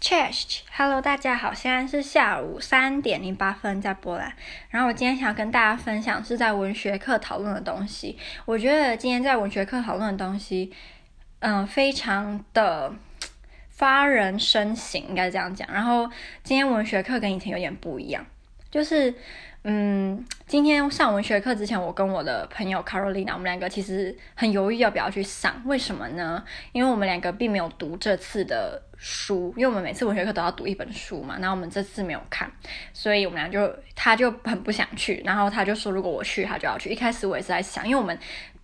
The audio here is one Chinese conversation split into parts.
Cheers，Hello，大家好，现在是下午三点零八分，在波兰。然后我今天想要跟大家分享是在文学课讨论的东西。我觉得今天在文学课讨论的东西，嗯、非常的发人深省，应该这样讲。然后今天文学课跟以前有点不一样，就是。嗯，今天上文学课之前，我跟我的朋友 Carolina，我们两个其实很犹豫要不要去上。为什么呢？因为我们两个并没有读这次的书，因为我们每次文学课都要读一本书嘛。然后我们这次没有看，所以我们俩就他就很不想去。然后他就说，如果我去，他就要去。一开始我也是在想，因为我们。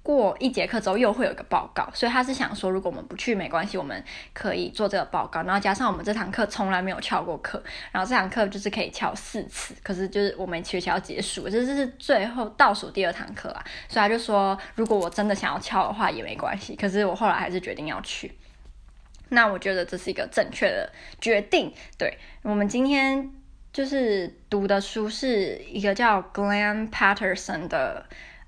过一节课之后又会有一个报告，所以他是想说，如果我们不去没关系，我们可以做这个报告。然后加上我们这堂课从来没有翘过课，然后这堂课就是可以翘四次，可是就是我们学期要结束，这是最后倒数第二堂课啊。所以他就说，如果我真的想要翘的话也没关系。可是我后来还是决定要去。那我觉得这是一个正确的决定。对，我们今天就是读的书是一个叫 Glenn Patterson 的。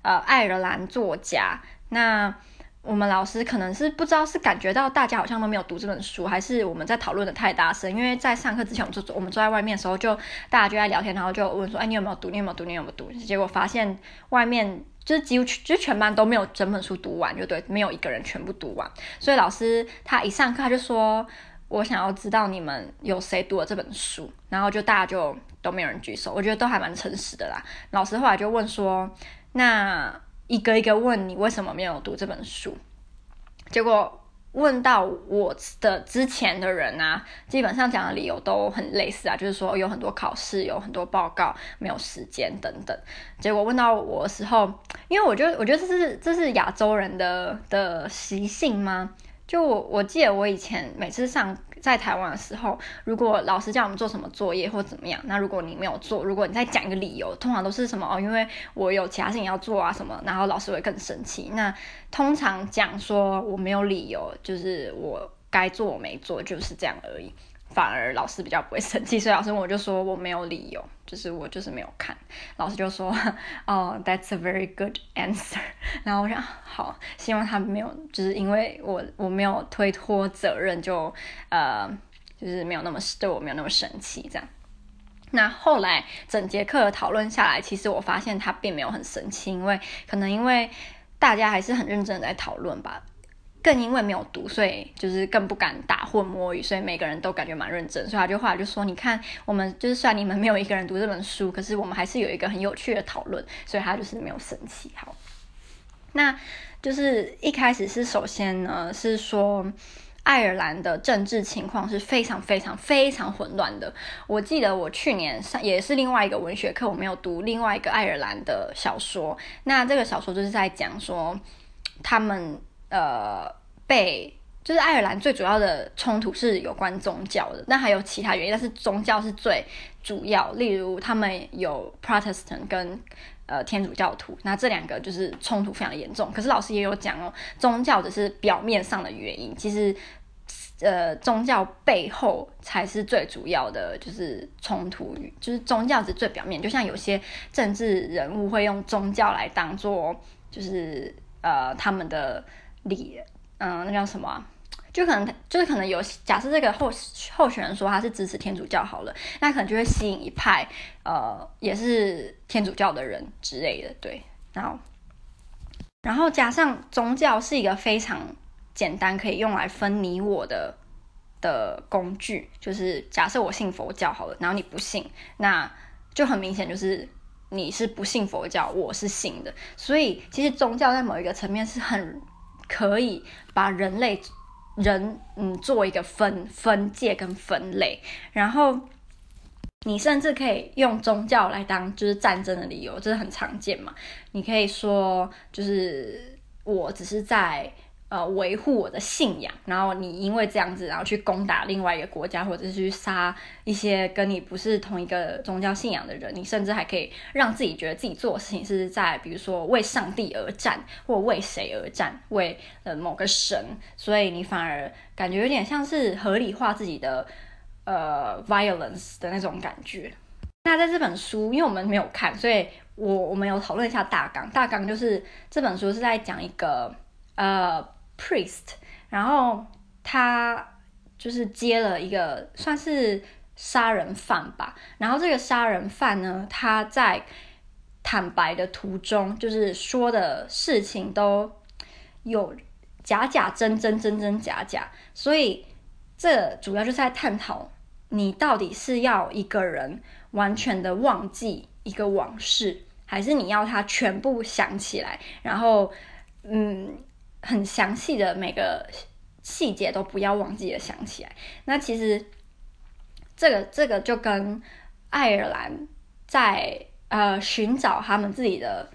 呃，爱尔兰作家，那我们老师可能是不知道是感觉到大家好像都没有读这本书，还是我们在讨论的太大声？因为在上课之前，我们坐我们坐在外面的时候就，大家就在聊天，然后就问说：“哎，你有没有读？你有没有读？你有没有读？”结果发现外面就是几乎就全班都没有整本书读完，就对，没有一个人全部读完。所以老师他一上课他就说：“我想要知道你们有谁读了这本书。”然后就大家就都没有人举手，我觉得都还蛮诚实的啦。老师后来就问说。那一个一个问你为什么没有读这本书，结果问到我的之前的人啊，基本上讲的理由都很类似啊，就是说有很多考试，有很多报告，没有时间等等。结果问到我的时候，因为我觉得，我觉得这是这是亚洲人的的习性吗？就我我记得我以前每次上。在台湾的时候，如果老师叫我们做什么作业或怎么样，那如果你没有做，如果你再讲一个理由，通常都是什么哦，因为我有其他事情要做啊什么，然后老师会更生气。那通常讲说我没有理由，就是我该做我没做，就是这样而已。反而老师比较不会生气，所以老师问我就说我没有理由，就是我就是没有看。老师就说 哦，That's a very good answer。然后我想好，希望他没有，就是因为我我没有推脱责任就，呃就是没有那么对我没有那么生气这样。那后来整节课讨论下来，其实我发现他并没有很生气，因为可能因为大家还是很认真的在讨论吧。更因为没有读，所以就是更不敢打混摸鱼，所以每个人都感觉蛮认真。所以他就后来就说：“你看，我们就是虽然你们没有一个人读这本书，可是我们还是有一个很有趣的讨论。”所以他就是没有生气。好，那就是一开始是首先呢是说爱尔兰的政治情况是非常非常非常混乱的。我记得我去年上也是另外一个文学课，我没有读另外一个爱尔兰的小说。那这个小说就是在讲说他们。呃，被就是爱尔兰最主要的冲突是有关宗教的，那还有其他原因，但是宗教是最主要。例如，他们有 Protestant 跟呃天主教徒，那这两个就是冲突非常严重。可是老师也有讲哦，宗教只是表面上的原因，其实呃宗教背后才是最主要的，就是冲突，就是宗教是最表面。就像有些政治人物会用宗教来当做，就是呃他们的。理，嗯，那叫什么？就可能就是可能有假设这个候候选人说他是支持天主教好了，那可能就会吸引一派呃也是天主教的人之类的，对。然后，然后加上宗教是一个非常简单可以用来分你我的的工具，就是假设我信佛教好了，然后你不信，那就很明显就是你是不信佛教，我是信的，所以其实宗教在某一个层面是很。可以把人类人嗯做一个分分界跟分类，然后你甚至可以用宗教来当就是战争的理由，这是很常见嘛。你可以说就是我只是在。呃，维护我的信仰，然后你因为这样子，然后去攻打另外一个国家，或者是去杀一些跟你不是同一个宗教信仰的人，你甚至还可以让自己觉得自己做的事情是在，比如说为上帝而战，或为谁而战，为呃某个神，所以你反而感觉有点像是合理化自己的呃 violence 的那种感觉。那在这本书，因为我们没有看，所以我我们有讨论一下大纲，大纲就是这本书是在讲一个呃。priest，然后他就是接了一个算是杀人犯吧，然后这个杀人犯呢，他在坦白的途中，就是说的事情都有假假真真真真假假，所以这主要就是在探讨你到底是要一个人完全的忘记一个往事，还是你要他全部想起来，然后嗯，很详细的每个。细节都不要忘记的想起来。那其实这个这个就跟爱尔兰在呃寻找他们自己的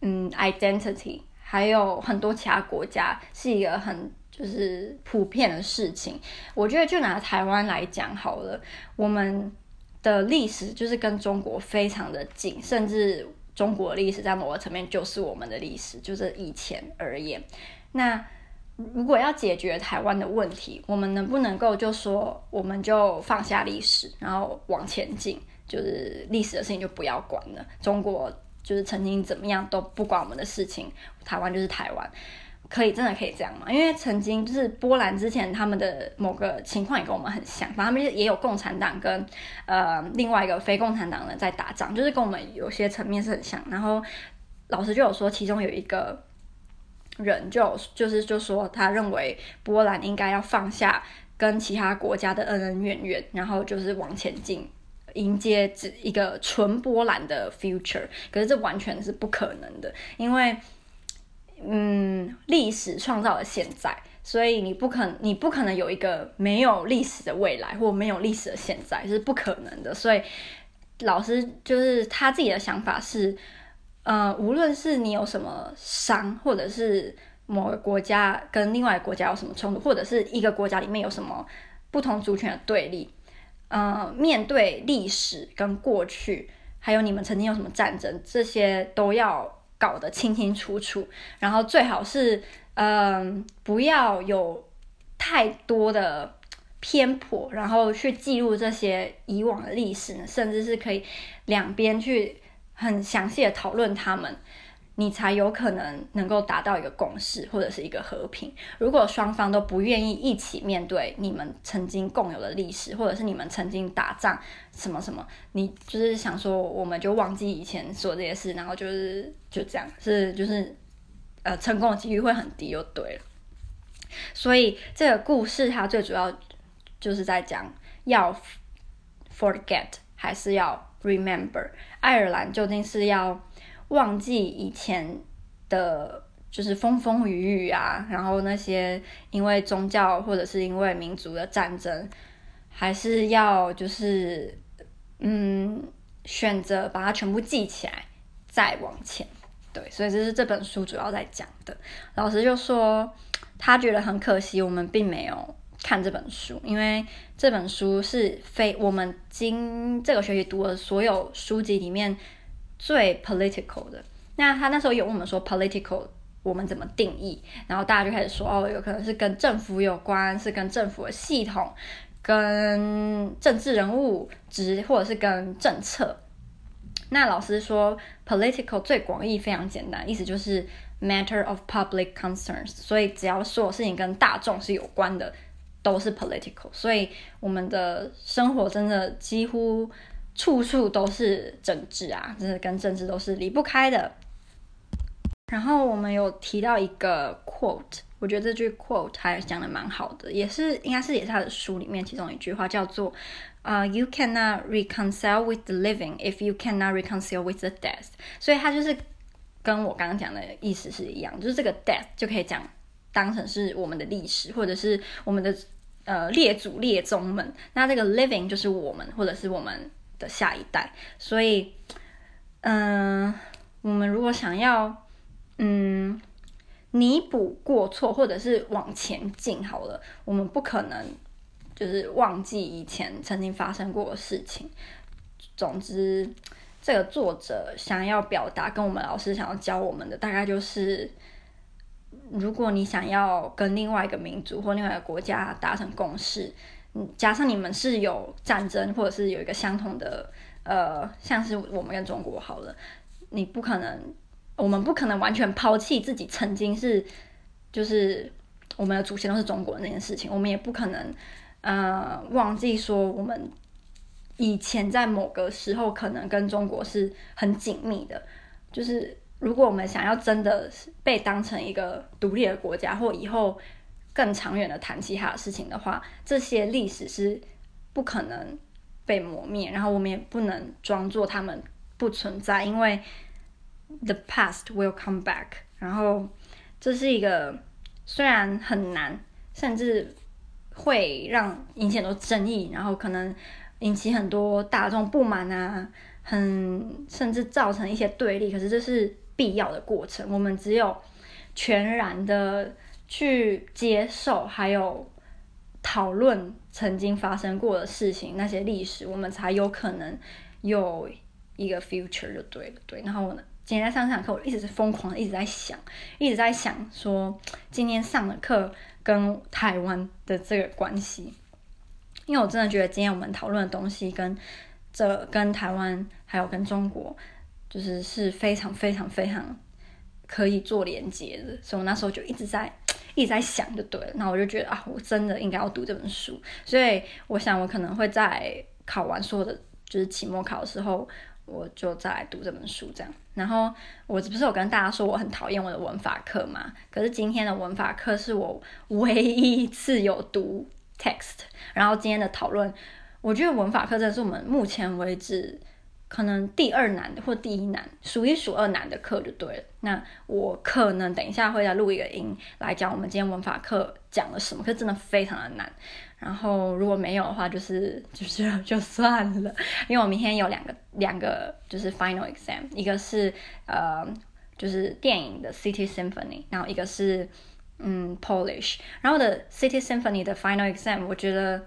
嗯 identity，还有很多其他国家是一个很就是普遍的事情。我觉得就拿台湾来讲好了，我们的历史就是跟中国非常的近，甚至中国历史在某个层面就是我们的历史，就是以前而言，那。如果要解决台湾的问题，我们能不能够就说我们就放下历史，然后往前进，就是历史的事情就不要管了。中国就是曾经怎么样都不管我们的事情，台湾就是台湾，可以真的可以这样吗？因为曾经就是波兰之前他们的某个情况也跟我们很像，反正他们也有共产党跟呃另外一个非共产党人在打仗，就是跟我们有些层面是很像。然后老师就有说，其中有一个。人就就是就说，他认为波兰应该要放下跟其他国家的恩恩怨怨，然后就是往前进，迎接一个纯波兰的 future。可是这完全是不可能的，因为嗯，历史创造了现在，所以你不可你不可能有一个没有历史的未来，或没有历史的现在，是不可能的。所以老师就是他自己的想法是。呃，无论是你有什么伤，或者是某个国家跟另外国家有什么冲突，或者是一个国家里面有什么不同族群的对立，呃，面对历史跟过去，还有你们曾经有什么战争，这些都要搞得清清楚楚，然后最好是，嗯、不要有太多的偏颇，然后去记录这些以往的历史，甚至是可以两边去。很详细的讨论他们，你才有可能能够达到一个共识或者是一个和平。如果双方都不愿意一起面对你们曾经共有的历史，或者是你们曾经打仗什么什么，你就是想说我们就忘记以前说这些事，然后就是就这样，是就是呃成功的几率会很低，就对了。所以这个故事它最主要就是在讲要 forget 还是要。Remember，爱尔兰究竟是要忘记以前的，就是风风雨雨啊，然后那些因为宗教或者是因为民族的战争，还是要就是嗯选择把它全部记起来再往前？对，所以这是这本书主要在讲的。老师就说他觉得很可惜，我们并没有。看这本书，因为这本书是非我们今这个学期读的所有书籍里面最 political 的。那他那时候有问我们说 political 我们怎么定义，然后大家就开始说哦，有可能是跟政府有关，是跟政府的系统、跟政治人物，职或者是跟政策。那老师说 political 最广义非常简单，意思就是 matter of public concerns，所以只要所有事情跟大众是有关的。都是 political，所以我们的生活真的几乎处处都是政治啊，真的跟政治都是离不开的。然后我们有提到一个 quote，我觉得这句 quote 还讲的蛮好的，也是应该是也是他的书里面其中一句话，叫做呃、，you cannot reconcile with the living if you cannot reconcile with the death。所以他就是跟我刚刚讲的意思是一样，就是这个 death 就可以讲当成是我们的历史，或者是我们的。呃，列祖列宗们，那这个 living 就是我们，或者是我们的下一代。所以，嗯、我们如果想要，嗯，弥补过错，或者是往前进，好了，我们不可能就是忘记以前曾经发生过的事情。总之，这个作者想要表达，跟我们老师想要教我们的，大概就是。如果你想要跟另外一个民族或另外一个国家达成共识，嗯，加上你们是有战争或者是有一个相同的，呃，像是我们跟中国好了，你不可能，我们不可能完全抛弃自己曾经是，就是我们的祖先都是中国的那件事情，我们也不可能，呃忘记说我们以前在某个时候可能跟中国是很紧密的，就是如果我们想要真的被当成一个独立的国家，或以后更长远的谈其他的事情的话，这些历史是不可能被磨灭，然后我们也不能装作他们不存在，因为 the past will come back。然后这是一个虽然很难，甚至会让引起很多争议，然后可能引起很多大众不满啊，很甚至造成一些对立。可是这是必要的过程，我们只有全然的去接受，还有讨论曾经发生过的事情，那些历史，我们才有可能有一个 future 就对了，对。然后呢，今天在上这堂课，我一直是疯狂的一直在想，一直在想说今天上的课跟台湾的这个关系，因为我真的觉得今天我们讨论的东西跟这跟台湾还有跟中国，就是是非常非常非常可以做连接的，所以我那时候就一直在。一直在想就对了，那我就觉得啊，我真的应该要读这本书，所以我想我可能会在考完所有的就是期末考的时候，我就再来读这本书这样。然后我不是有跟大家说我很讨厌我的文法课嘛？可是今天的文法课是我唯一一次有读 text，然后今天的讨论，我觉得文法课真的是我们目前为止。可能第二难的或第一难，数一数二难的课就对了。那我可能等一下会再录一个音来讲我们今天文法课讲了什么，可是真的非常的难。然后如果没有的话，就是就是就算了，因为我明天有两个两个就是 final exam，一个是呃就是电影的 City Symphony，然后一个是嗯 Polish，然后的 City Symphony 的 final exam 我觉得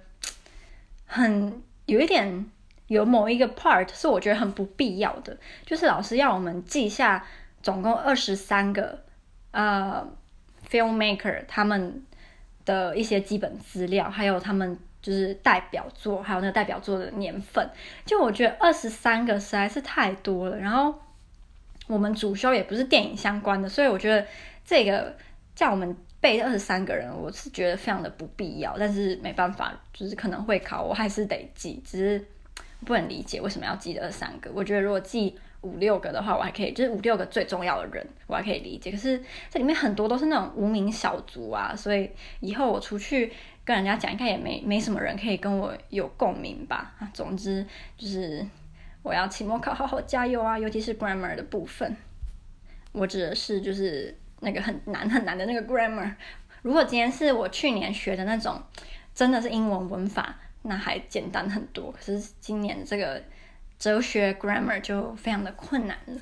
很有一点。有某一个 part 是我觉得很不必要的，就是老师要我们记下总共二十三个呃 filmmaker 他们的一些基本资料，还有他们就是代表作，还有那个代表作的年份。就我觉得二十三个实在是太多了。然后我们主修也不是电影相关的，所以我觉得这个叫我们背二十三个人，我是觉得非常的不必要。但是没办法，就是可能会考，我还是得记，只是。不能理解为什么要记得三个？我觉得如果记五六个的话，我还可以，就是五六个最重要的人，我还可以理解。可是这里面很多都是那种无名小卒啊，所以以后我出去跟人家讲，应该也没没什么人可以跟我有共鸣吧。啊，总之就是我要期末考好好加油啊，尤其是 grammar 的部分。我指的是就是那个很难很难的那个 grammar。如果今天是我去年学的那种，真的是英文文法。那还简单很多，可是今年这个哲学 grammar 就非常的困难了。